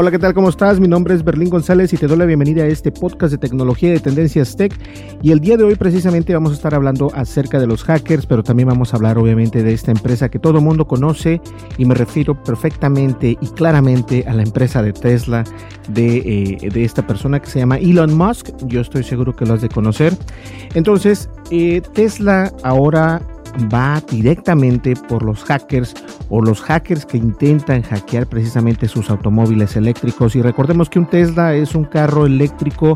Hola, ¿qué tal? ¿Cómo estás? Mi nombre es Berlín González y te doy la bienvenida a este podcast de tecnología de Tendencias Tech. Y el día de hoy precisamente vamos a estar hablando acerca de los hackers, pero también vamos a hablar obviamente de esta empresa que todo mundo conoce y me refiero perfectamente y claramente a la empresa de Tesla, de, eh, de esta persona que se llama Elon Musk. Yo estoy seguro que lo has de conocer. Entonces, eh, Tesla ahora va directamente por los hackers o los hackers que intentan hackear precisamente sus automóviles eléctricos. Y recordemos que un Tesla es un carro eléctrico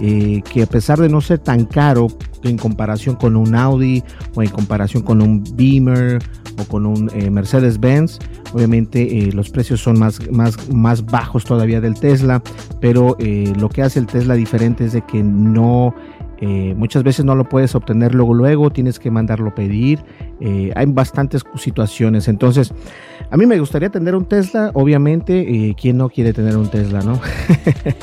eh, que a pesar de no ser tan caro en comparación con un Audi o en comparación con un Beamer o con un eh, Mercedes-Benz, obviamente eh, los precios son más, más, más bajos todavía del Tesla, pero lo que hace el Tesla diferente es de que no eh, muchas veces no lo puedes obtener luego, luego, tienes que mandarlo pedir. Eh, hay bastantes situaciones. Entonces, a mí me gustaría tener un Tesla, obviamente. Eh, ¿Quién no quiere tener un Tesla, no?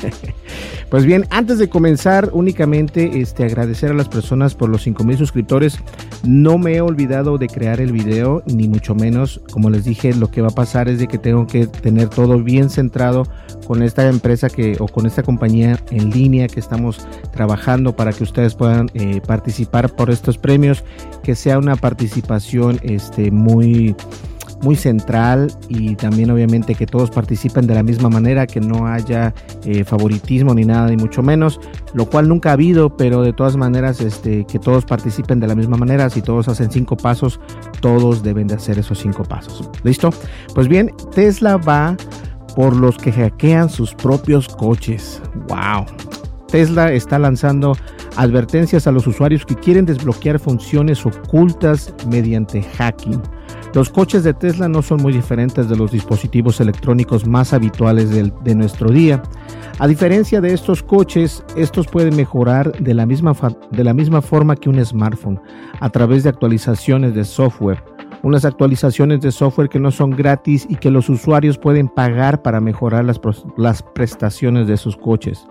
pues bien, antes de comenzar, únicamente este, agradecer a las personas por los 5000 suscriptores. No me he olvidado de crear el video, ni mucho menos. Como les dije, lo que va a pasar es de que tengo que tener todo bien centrado con esta empresa que o con esta compañía en línea que estamos trabajando para que ustedes puedan eh, participar por estos premios, que sea una participación este, muy muy central y también obviamente que todos participen de la misma manera, que no haya eh, favoritismo ni nada, ni mucho menos, lo cual nunca ha habido, pero de todas maneras este, que todos participen de la misma manera, si todos hacen cinco pasos, todos deben de hacer esos cinco pasos. ¿Listo? Pues bien, Tesla va por los que hackean sus propios coches. ¡Wow! Tesla está lanzando advertencias a los usuarios que quieren desbloquear funciones ocultas mediante hacking. Los coches de Tesla no son muy diferentes de los dispositivos electrónicos más habituales de, de nuestro día. A diferencia de estos coches, estos pueden mejorar de la, misma de la misma forma que un smartphone a través de actualizaciones de software unas actualizaciones de software que no son gratis y que los usuarios pueden pagar para mejorar las, las prestaciones de sus coches.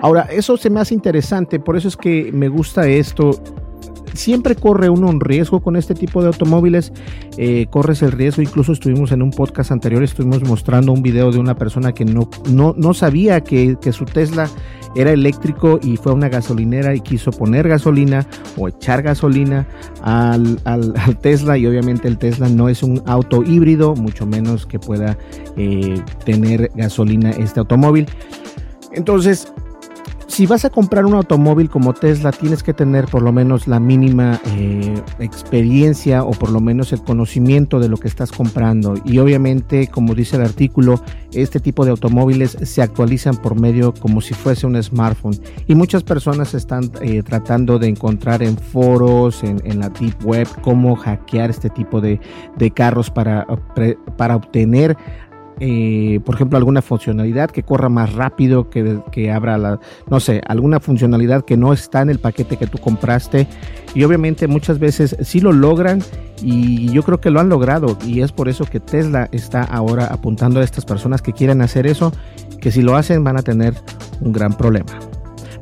Ahora, eso se me hace interesante, por eso es que me gusta esto siempre corre uno un riesgo con este tipo de automóviles. Eh, corres el riesgo, incluso estuvimos en un podcast anterior, estuvimos mostrando un video de una persona que no, no, no sabía que, que, su Tesla era eléctrico y fue a una gasolinera y quiso poner gasolina o echar gasolina al, al, Tesla y obviamente el Tesla no es un auto híbrido, mucho menos que pueda eh, tener gasolina este automóvil. Entonces, si vas a comprar un automóvil como Tesla, tienes que tener por lo menos la mínima eh, experiencia o por lo menos el conocimiento de lo que estás comprando. Y obviamente, como dice el artículo, este tipo de automóviles se actualizan por medio como si fuese un smartphone. Y muchas personas están eh, tratando de encontrar en foros, en, la deep web, cómo hackear este tipo de, de carros para, para obtener eh, por ejemplo, alguna funcionalidad que corra más rápido, que, que, abra la, no sé, alguna funcionalidad que no está en el paquete que tú compraste. Y obviamente muchas veces sí lo logran y yo creo que lo han logrado y es por eso que Tesla está ahora apuntando a estas personas que quieren hacer eso, que si lo hacen van a tener un gran problema.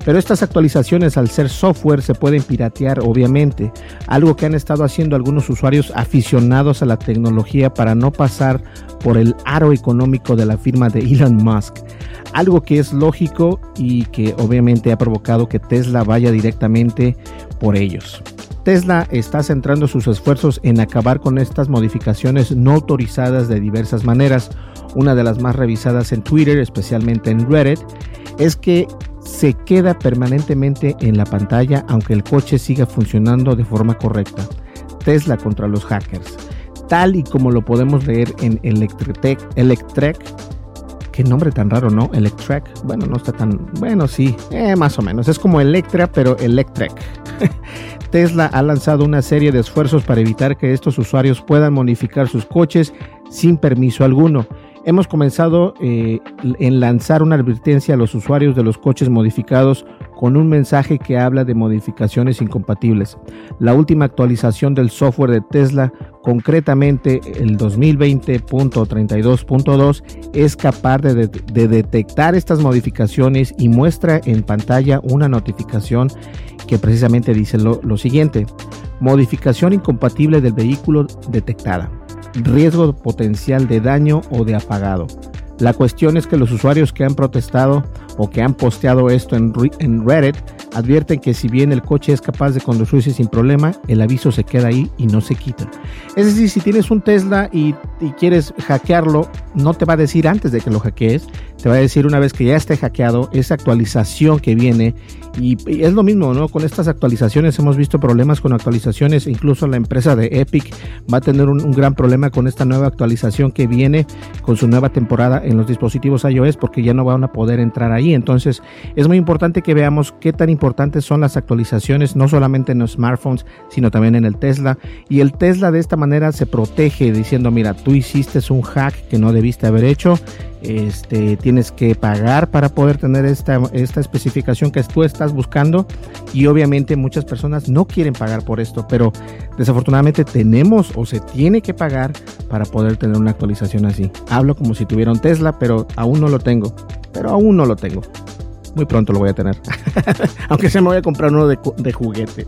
Pero estas actualizaciones al ser software se pueden piratear obviamente, algo que han estado haciendo algunos usuarios aficionados a la tecnología para no pasar por el aro económico de la firma de Elon Musk. Algo que es lógico y que obviamente ha provocado que Tesla vaya directamente por ellos. Tesla está centrando sus esfuerzos en acabar con estas modificaciones no autorizadas de diversas maneras. Una de las más revisadas en Twitter, especialmente en Reddit, es que se queda permanentemente en la pantalla aunque el coche siga funcionando de forma correcta. Tesla contra los hackers. Tal y como lo podemos leer en Electrek, Electrek qué nombre tan raro, ¿no? Electrek. Bueno, no está tan. Bueno, sí, eh, más o menos. Es como Electra, pero Electrek. Tesla ha lanzado una serie de esfuerzos para evitar que estos usuarios puedan modificar sus coches sin permiso alguno. Hemos comenzado eh, en lanzar una advertencia a los usuarios de los coches modificados con un mensaje que habla de modificaciones incompatibles. La última actualización del software de Tesla, concretamente el 2020.32.2, es capaz de, detectar estas modificaciones y muestra en pantalla una notificación que precisamente dice lo, lo siguiente. Modificación incompatible del vehículo detectada. Riesgo potencial de daño o de apagado. La cuestión es que los usuarios que han protestado o que han posteado esto en, Reddit advierten que si bien el coche es capaz de conducirse sin problema, el aviso se queda ahí y no se quita. Es decir, si tienes un Tesla y, quieres hackearlo, no te va a decir antes de que lo hackees, te va a decir una vez que ya esté hackeado, esa actualización que viene y, es lo mismo, ¿no? Con estas actualizaciones hemos visto problemas con actualizaciones, incluso la empresa de Epic va a tener un, gran problema con esta nueva actualización que viene con su nueva temporada en los dispositivos iOS porque ya no van a poder entrar ahí. Entonces es muy importante que veamos qué tan importantes son las actualizaciones, no solamente en los smartphones, sino también en el Tesla. Y el Tesla de esta manera se protege diciendo, mira, tú hiciste un hack que no debiste haber hecho este, tienes que pagar para poder tener esta, esta especificación que tú estás buscando y obviamente muchas personas no quieren pagar por esto, pero desafortunadamente tenemos o se tiene que pagar para poder tener una actualización así. Hablo como si tuviera un Tesla, pero aún no lo tengo, pero aún no lo tengo. Muy pronto lo voy a tener, aunque se me voy a comprar uno de, de juguete.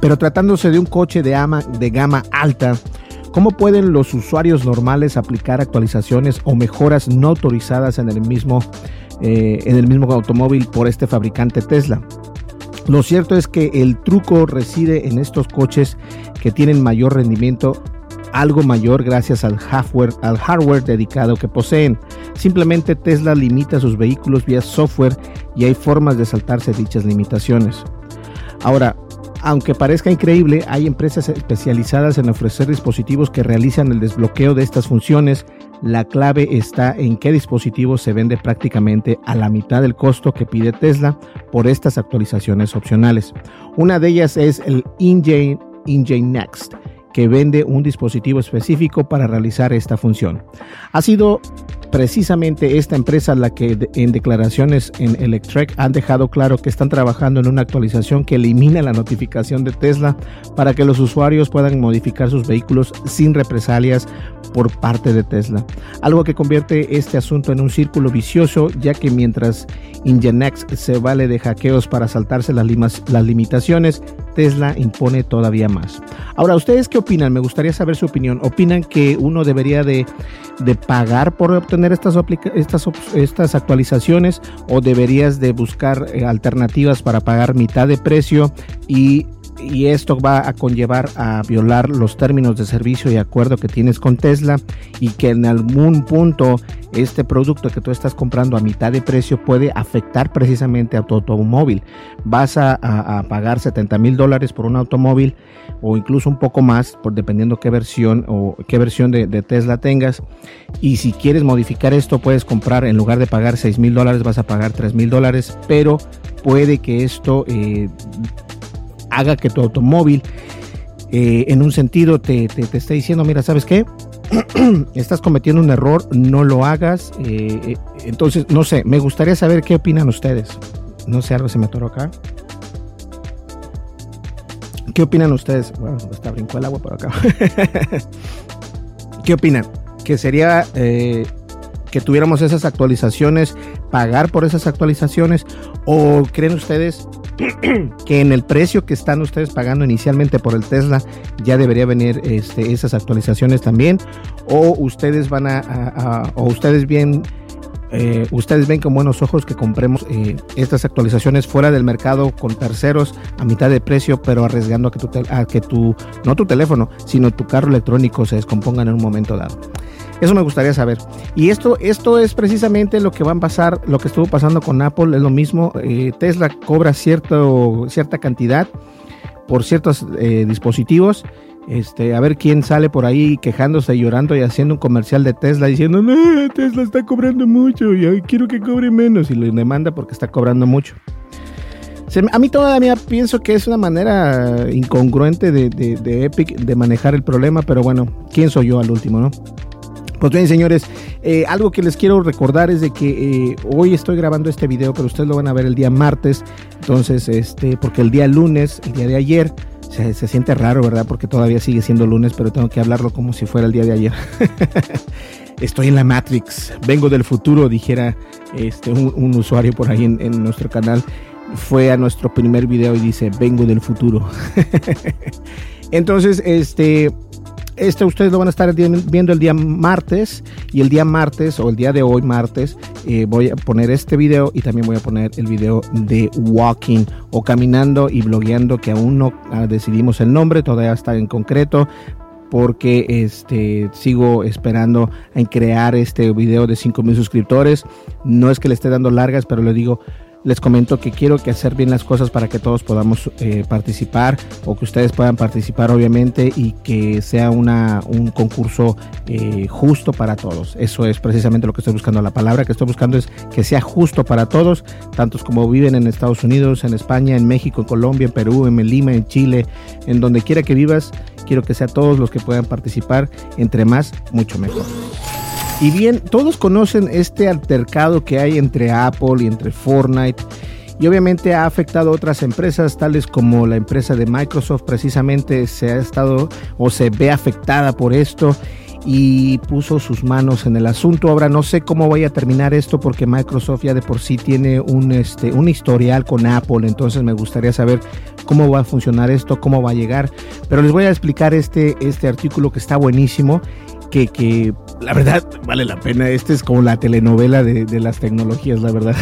Pero tratándose de un coche de, ama, de gama alta, ¿Cómo pueden los usuarios normales aplicar actualizaciones o mejoras no autorizadas en el mismo, eh, en el mismo automóvil por este fabricante Tesla? Lo cierto es que el truco reside en estos coches que tienen mayor rendimiento, algo mayor gracias al hardware, al hardware dedicado que poseen. Simplemente Tesla limita sus vehículos vía software y hay formas de saltarse dichas limitaciones. Ahora, aunque parezca increíble, hay empresas especializadas en ofrecer dispositivos que realizan el desbloqueo de estas funciones. La clave está en qué dispositivo se vende prácticamente a la mitad del costo que pide Tesla por estas actualizaciones opcionales. Una de ellas es el InGen, Next, que vende un dispositivo específico para realizar esta función. Ha sido precisamente esta empresa la que en declaraciones en Electrek han dejado claro que están trabajando en una actualización que elimina la notificación de Tesla para que los usuarios puedan modificar sus vehículos sin represalias por parte de Tesla. Algo que convierte este asunto en un círculo vicioso ya que mientras Ingenex se vale de hackeos para saltarse las, las limitaciones, Tesla impone todavía más. Ahora, ¿ustedes qué opinan? Me gustaría saber su opinión. ¿Opinan que uno debería de, de pagar por obtener estas, estas, estas actualizaciones o deberías de buscar eh, alternativas para pagar mitad de precio y y esto va a conllevar a violar los términos de servicio y acuerdo que tienes con Tesla y que en algún punto este producto que tú estás comprando a mitad de precio puede afectar precisamente a tu automóvil. Vas a, pagar 70 mil dólares por un automóvil o incluso un poco más, por dependiendo qué versión o qué versión de, Tesla tengas. Y si quieres modificar esto, puedes comprar en lugar de pagar 6 mil dólares, vas a pagar 3 mil dólares, pero puede que esto eh, haga que tu automóvil eh, en un sentido te, te, esté diciendo, mira, ¿sabes qué? Estás cometiendo un error, no lo hagas. Eh, eh, entonces, no sé, me gustaría saber qué opinan ustedes. No sé, algo se me atoró acá. ¿Qué opinan ustedes? Bueno, está brincó el agua por acá. ¿Qué opinan? Que sería que tuviéramos esas actualizaciones pagar por esas actualizaciones o creen ustedes que en el precio que están ustedes pagando inicialmente por el Tesla ya debería venir este, esas actualizaciones también o ustedes van a, o ustedes bien eh, ustedes ven con buenos ojos que compremos eh, estas actualizaciones fuera del mercado con terceros a mitad de precio, pero arriesgando a que, tu, a que tu, no tu teléfono, sino tu carro electrónico se descompongan en un momento dado. Eso me gustaría saber. Y esto, esto es precisamente lo que va a pasar, lo que estuvo pasando con Apple, es lo mismo. Eh, Tesla cobra cierta cantidad por ciertos dispositivos este, a ver quién sale por ahí quejándose, llorando y haciendo un comercial de Tesla diciendo, Tesla está cobrando mucho y quiero que cobre menos y le demanda porque está cobrando mucho. a mí todavía pienso que es una manera incongruente de, Epic de manejar el problema, pero bueno, ¿quién soy yo al último, no? Pues bien, señores, eh, algo que les quiero recordar es de que eh, hoy estoy grabando este video, pero ustedes lo van a ver el día martes. Entonces, este, porque el día lunes, el día de ayer, se, siente raro, ¿verdad? Porque todavía sigue siendo lunes, pero tengo que hablarlo como si fuera el día de ayer. Estoy en la Matrix, vengo del futuro, dijera este, un, usuario por ahí en, nuestro canal. Fue a nuestro primer video y dice, vengo del futuro. Entonces, este, este ustedes lo van a estar viendo el día martes y el día martes o el día de hoy martes eh, voy a poner este video y también voy a poner el video de walking o caminando y blogueando que aún no ah, decidimos el nombre, todavía está en concreto porque este sigo esperando en crear este video de 5000 suscriptores. No es que le esté dando largas, pero le digo, les comento que quiero que hacer bien las cosas para que todos podamos eh, participar o que ustedes puedan participar obviamente y que sea una, un concurso eh, justo para todos. Eso es precisamente lo que estoy buscando. La palabra que estoy buscando es que sea justo para todos, tantos como viven en Estados Unidos, en España, en México, en Colombia, en Perú, en Lima, en Chile, en donde quiera que vivas. Quiero que sea todos los que puedan participar. Entre más, mucho mejor. Y bien, todos conocen este altercado que hay entre Apple y entre Fortnite. Y obviamente ha afectado a otras empresas, tales como la empresa de Microsoft, precisamente se ha estado o se ve afectada por esto y puso sus manos en el asunto. Ahora no sé cómo vaya a terminar esto porque Microsoft ya de por sí tiene un, este, un historial con Apple, entonces me gustaría saber cómo va a funcionar esto, cómo va a llegar. Pero les voy a explicar este, este artículo que está buenísimo que, que la verdad vale la pena. Esta es como la telenovela de, de las tecnologías, la verdad.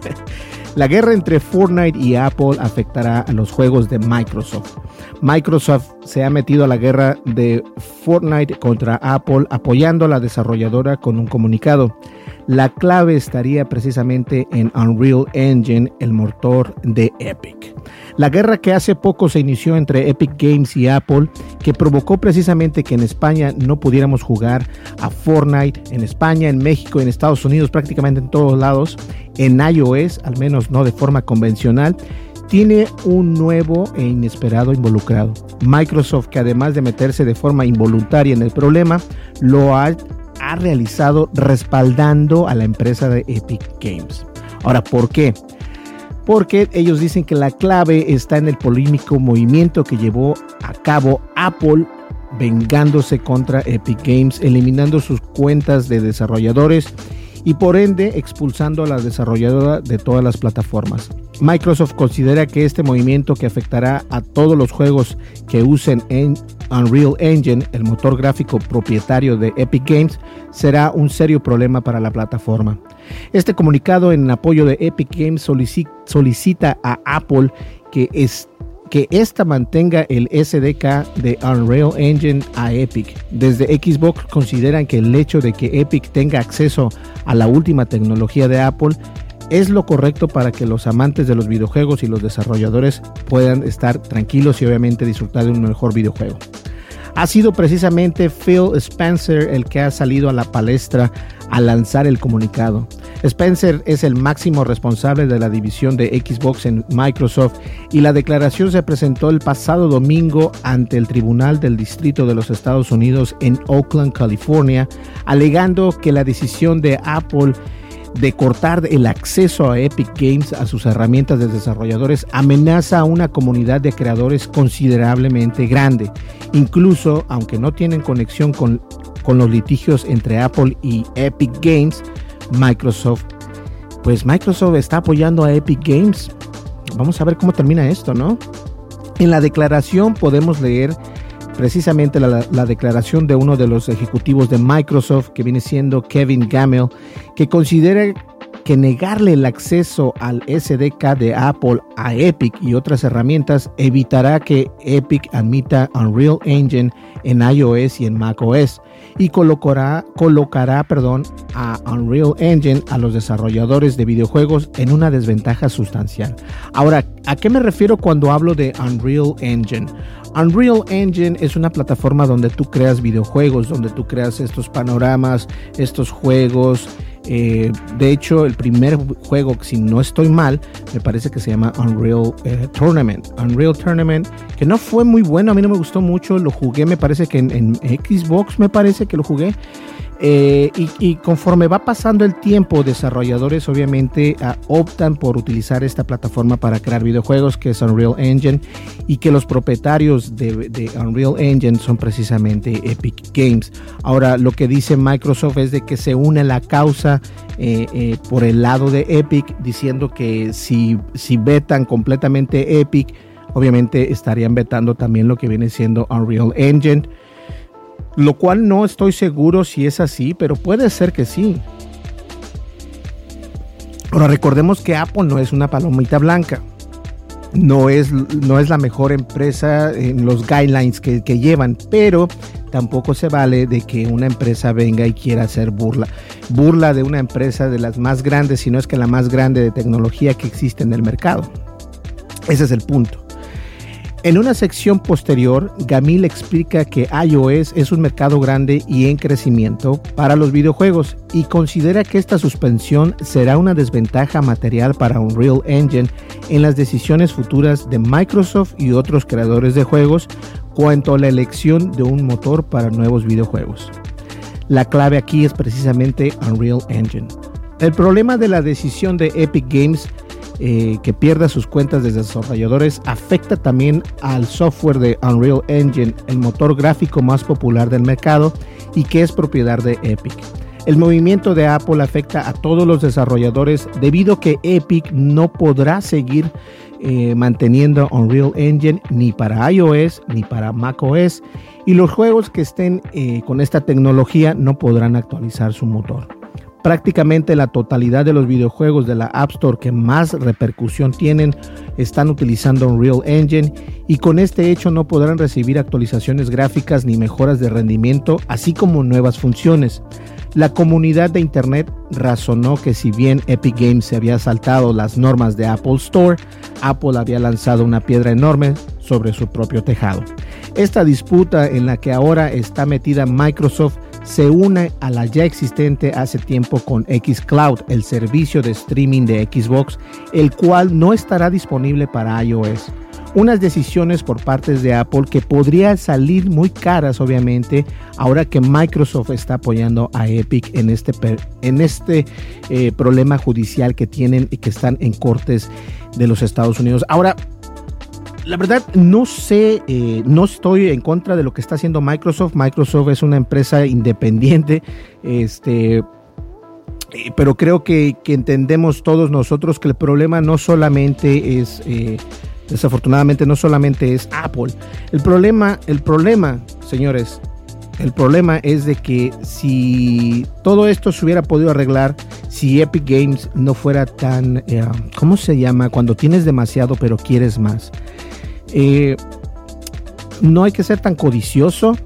la guerra entre Fortnite y Apple afectará a los juegos de Microsoft. Microsoft se ha metido a la guerra de Fortnite contra Apple apoyando a la desarrolladora con un comunicado. La clave estaría precisamente en Unreal Engine, el motor de Epic. La guerra que hace poco se inició entre Epic Games y Apple, que provocó precisamente que en España no pudiéramos jugar a Fortnite, en España, en México, en Estados Unidos, prácticamente en todos lados, en iOS, al menos no de forma convencional, tiene un nuevo e inesperado involucrado. Microsoft, que además de meterse de forma involuntaria en el problema, lo ha ha realizado respaldando a la empresa de Epic Games. Ahora, ¿por qué? Porque ellos dicen que la clave está en el polémico movimiento que llevó a cabo Apple vengándose contra Epic Games, eliminando sus cuentas de desarrolladores y por ende expulsando a la desarrolladora de todas las plataformas. Microsoft considera que este movimiento que afectará a todos los juegos que usen en Unreal Engine, el motor gráfico propietario de Epic Games, será un serio problema para la plataforma. Este comunicado en apoyo de Epic Games solicita a Apple que esté que ésta mantenga el SDK de Unreal Engine a Epic. Desde Xbox consideran que el hecho de que Epic tenga acceso a la última tecnología de Apple es lo correcto para que los amantes de los videojuegos y los desarrolladores puedan estar tranquilos y obviamente disfrutar de un mejor videojuego. Ha sido precisamente Phil Spencer el que ha salido a la palestra a lanzar el comunicado. Spencer es el máximo responsable de la división de Xbox en Microsoft y la declaración se presentó el pasado domingo ante el Tribunal del Distrito de los Estados Unidos en Oakland, California, alegando que la decisión de Apple de cortar el acceso a Epic Games a sus herramientas de desarrolladores amenaza a una comunidad de creadores considerablemente grande. Incluso, aunque no tienen conexión con, con los litigios entre Apple y Epic Games, Microsoft pues Microsoft está apoyando a Epic Games. Vamos a ver cómo termina esto, ¿no? En la declaración podemos leer precisamente la, la, declaración de uno de los ejecutivos de Microsoft, que viene siendo Kevin Gamel, que considera que negarle el acceso al SDK de Apple a Epic y otras herramientas evitará que Epic admita Unreal Engine en iOS y en macOS y colocará, colocará perdón, a Unreal Engine a los desarrolladores de videojuegos en una desventaja sustancial. Ahora, ¿a qué me refiero cuando hablo de Unreal Engine? Unreal Engine es una plataforma donde tú creas videojuegos, donde tú creas estos panoramas, estos juegos, eh, de hecho, el primer juego, si no estoy mal, me parece que se llama Unreal eh, Tournament. Unreal Tournament, que no fue muy bueno, a mí no me gustó mucho, lo jugué, me parece que en Xbox, me parece que lo jugué. Eh, y, conforme va pasando el tiempo, desarrolladores obviamente ah, optan por utilizar esta plataforma para crear videojuegos, que es Unreal Engine, y que los propietarios de, Unreal Engine son precisamente Epic Games. Ahora, lo que dice Microsoft es de que se une la causa eh, eh, por el lado de Epic, diciendo que si, si vetan completamente Epic, obviamente estarían vetando también lo que viene siendo Unreal Engine lo cual no estoy seguro si es así, pero puede ser que sí. Ahora recordemos que Apple no es una palomita blanca. No es, no es la mejor empresa en los guidelines que, que llevan, pero tampoco se vale de que una empresa venga y quiera hacer burla. Burla de una empresa de las más grandes, si no es que la más grande de tecnología que existe en el mercado. Ese es el punto. En una sección posterior, Gamil explica que iOS es un mercado grande y en crecimiento para los videojuegos y considera que esta suspensión será una desventaja material para Unreal Engine en las decisiones futuras de Microsoft y otros creadores de juegos cuanto a la elección de un motor para nuevos videojuegos. La clave aquí es precisamente Unreal Engine. El problema de la decisión de Epic Games eh, que pierda sus cuentas de desarrolladores afecta también al software de Unreal Engine, el motor gráfico más popular del mercado y que es propiedad de Epic. El movimiento de Apple afecta a todos los desarrolladores debido a que Epic no podrá seguir eh, manteniendo Unreal Engine ni para iOS ni para macOS y los juegos que estén eh, con esta tecnología no podrán actualizar su motor. Prácticamente la totalidad de los videojuegos de la App Store que más repercusión tienen están utilizando Unreal Engine y con este hecho no podrán recibir actualizaciones gráficas ni mejoras de rendimiento, así como nuevas funciones. La comunidad de Internet razonó que si bien Epic Games se había saltado las normas de Apple Store, Apple había lanzado una piedra enorme sobre su propio tejado. Esta disputa en la que ahora está metida Microsoft se une a la ya existente hace tiempo con Xcloud, el servicio de streaming de Xbox, el cual no estará disponible para iOS. Unas decisiones por partes de Apple que podrían salir muy caras, obviamente, ahora que Microsoft está apoyando a Epic en este, en este eh, problema judicial que tienen y que están en cortes de los Estados Unidos. Ahora, la verdad, no sé, eh, no estoy en contra de lo que está haciendo Microsoft. Microsoft es una empresa independiente, este, eh, pero creo que, entendemos todos nosotros que el problema no solamente es, eh, desafortunadamente, no solamente es Apple. El problema, el problema, señores, el problema es de que si todo esto se hubiera podido arreglar, si Epic Games no fuera tan, ¿cómo se llama? Cuando tienes demasiado pero quieres más. Eh, no hay que ser tan codicioso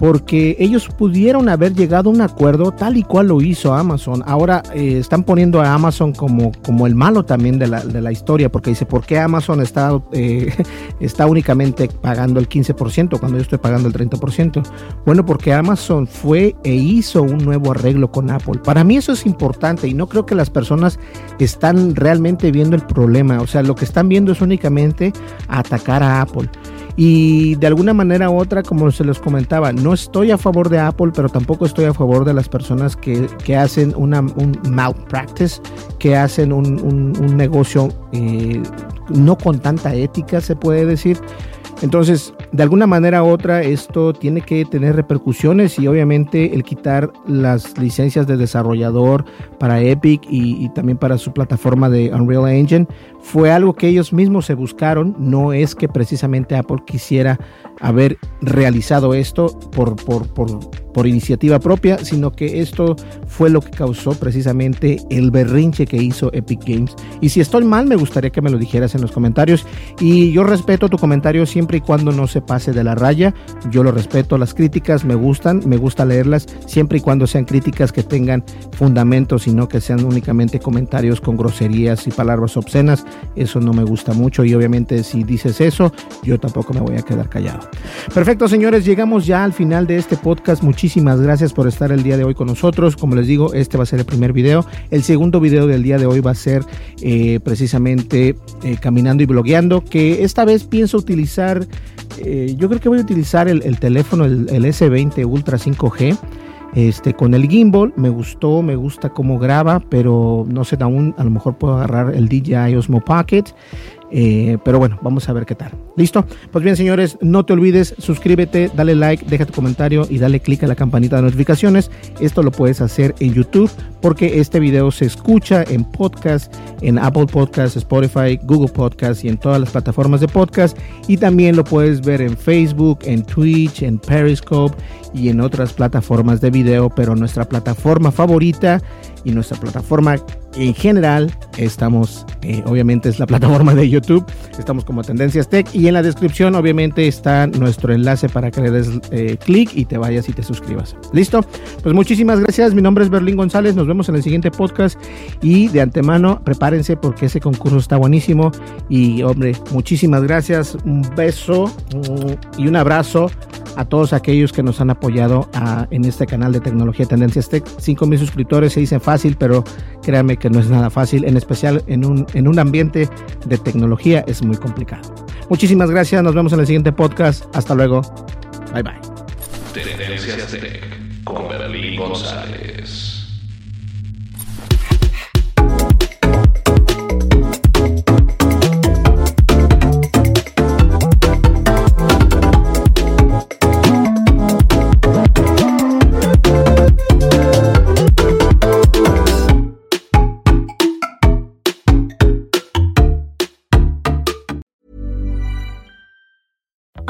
porque ellos pudieron haber llegado a un acuerdo tal y cual lo hizo Amazon. Ahora eh, están poniendo a Amazon como, como el malo también de la, de la historia, porque dice, ¿por qué Amazon está, eh, está únicamente pagando el 15% cuando yo estoy pagando el 30%? Bueno, porque Amazon fue e hizo un nuevo arreglo con Apple. Para mí eso es importante y no creo que las personas están realmente viendo el problema. O sea, lo que están viendo es únicamente atacar a Apple. Y de alguna manera u otra, como se los comentaba, no estoy a favor de Apple, pero tampoco estoy a favor de las personas que, hacen una, un malpractice, que hacen un, negocio eh, no con tanta ética, se puede decir. Entonces, de alguna manera u otra, esto tiene que tener repercusiones y obviamente el quitar las licencias de desarrollador para Epic y también para su plataforma de Unreal Engine fue algo que ellos mismos se buscaron, no es que precisamente Apple quisiera haber realizado esto por, por, por, por, iniciativa propia, sino que esto fue lo que causó precisamente el berrinche que hizo Epic Games. Y si estoy mal, me gustaría que me lo dijeras en los comentarios. Y yo respeto tu comentario siempre y cuando no se pase de la raya. Yo lo respeto, las críticas me gustan, me gusta leerlas, siempre y cuando sean críticas que tengan fundamentos y no que sean únicamente comentarios con groserías y palabras obscenas. Eso no me gusta mucho y obviamente si dices eso, yo tampoco me voy a quedar callado. Perfecto, señores, llegamos ya al final de este podcast. Muchísimas gracias por estar el día de hoy con nosotros. Como les digo, este va a ser el primer video. El segundo video del día de hoy va a ser eh, precisamente eh, caminando y blogueando, que esta vez pienso utilizar, eh, yo creo que voy a utilizar el, el teléfono, el, el S20 Ultra 5G. Este, con el gimbal me gustó, me gusta cómo graba, pero no sé aún, a lo mejor puedo agarrar el DJI Osmo Pocket. Eh, pero bueno, vamos a ver qué tal. ¿Listo? Pues bien, señores, no te olvides, suscríbete, dale like, deja tu comentario y dale click a la campanita de notificaciones. Esto lo puedes hacer en YouTube porque este video se escucha en podcast, en Apple Podcasts, Spotify, Google Podcasts y en todas las plataformas de podcast. Y también lo puedes ver en Facebook, en Twitch, en Periscope y en otras plataformas de video. Pero nuestra plataforma favorita y nuestra plataforma en general estamos, eh, obviamente es la plataforma de YouTube, estamos como Tendencias Tech y en la descripción obviamente está nuestro enlace para que le des eh, clic y te vayas y te suscribas. ¿Listo? Pues muchísimas gracias, mi nombre es Berlín González, nos vemos en el siguiente podcast. Y de antemano prepárense porque ese concurso está buenísimo. Y hombre, muchísimas gracias, un beso mm, y un abrazo a todos aquellos que nos han apoyado a, en este canal de tecnología Tendencias Tech. 5 mil suscriptores se dice fácil, pero créanme que no es nada fácil, en especial en un, en un ambiente de tecnología es muy complicado. Muchísimas gracias, nos vemos en el siguiente podcast. Hasta luego. Bye bye. Tendencias Tech con Berlín González.